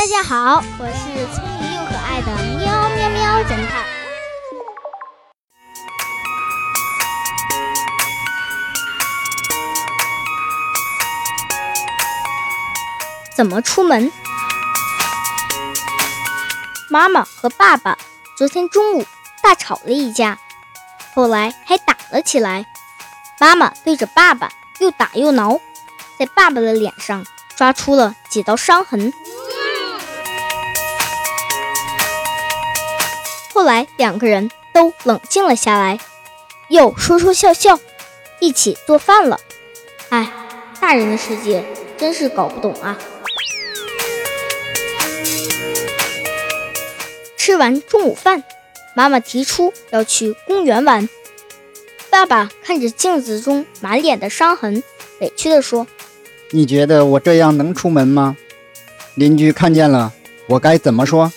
大家好，我是聪明又可爱的喵喵喵侦探。怎么出门？妈妈和爸爸昨天中午大吵了一架，后来还打了起来。妈妈对着爸爸又打又挠，在爸爸的脸上抓出了几道伤痕。后来两个人都冷静了下来，又说说笑笑，一起做饭了。哎，大人的世界真是搞不懂啊！吃完中午饭，妈妈提出要去公园玩。爸爸看着镜子中满脸的伤痕，委屈地说：“你觉得我这样能出门吗？邻居看见了，我该怎么说？”“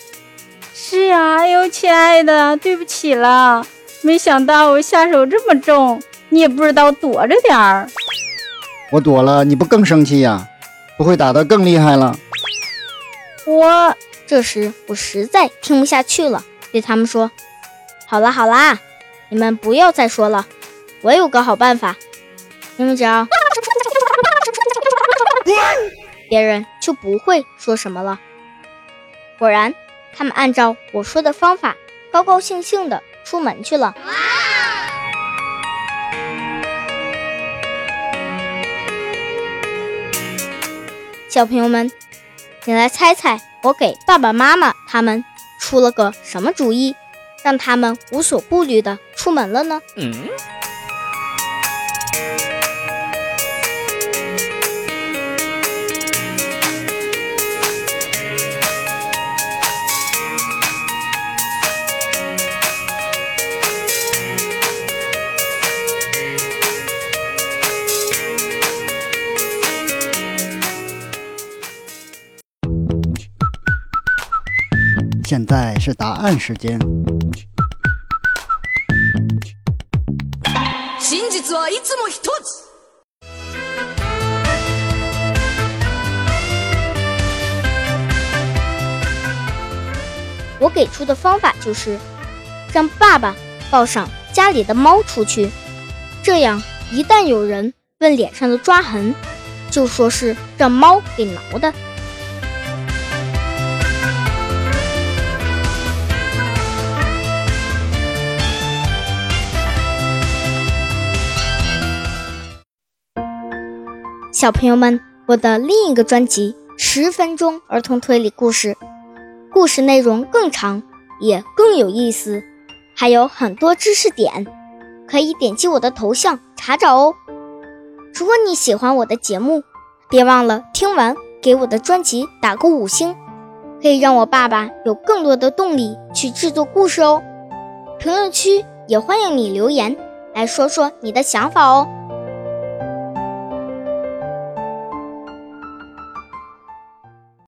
是呀，哎呦，亲爱的，对不起了，没想到我下手这么重，你也不知道躲着点儿。”“我躲了，你不更生气呀？不会打得更厉害了？”我。这时，我实在听不下去了，对他们说：“好啦好啦，你们不要再说了，我有个好办法，你们只要……别人就不会说什么了。”果然，他们按照我说的方法，高高兴兴的出门去了。小朋友们，你来猜猜。我给爸爸妈妈他们出了个什么主意，让他们无所顾虑的出门了呢？现在是答案时间。我给出的方法就是，让爸爸抱上家里的猫出去，这样一旦有人问脸上的抓痕，就说是让猫给挠的。小朋友们，我的另一个专辑《十分钟儿童推理故事》，故事内容更长，也更有意思，还有很多知识点，可以点击我的头像查找哦。如果你喜欢我的节目，别忘了听完给我的专辑打个五星，可以让我爸爸有更多的动力去制作故事哦。评论区也欢迎你留言来说说你的想法哦。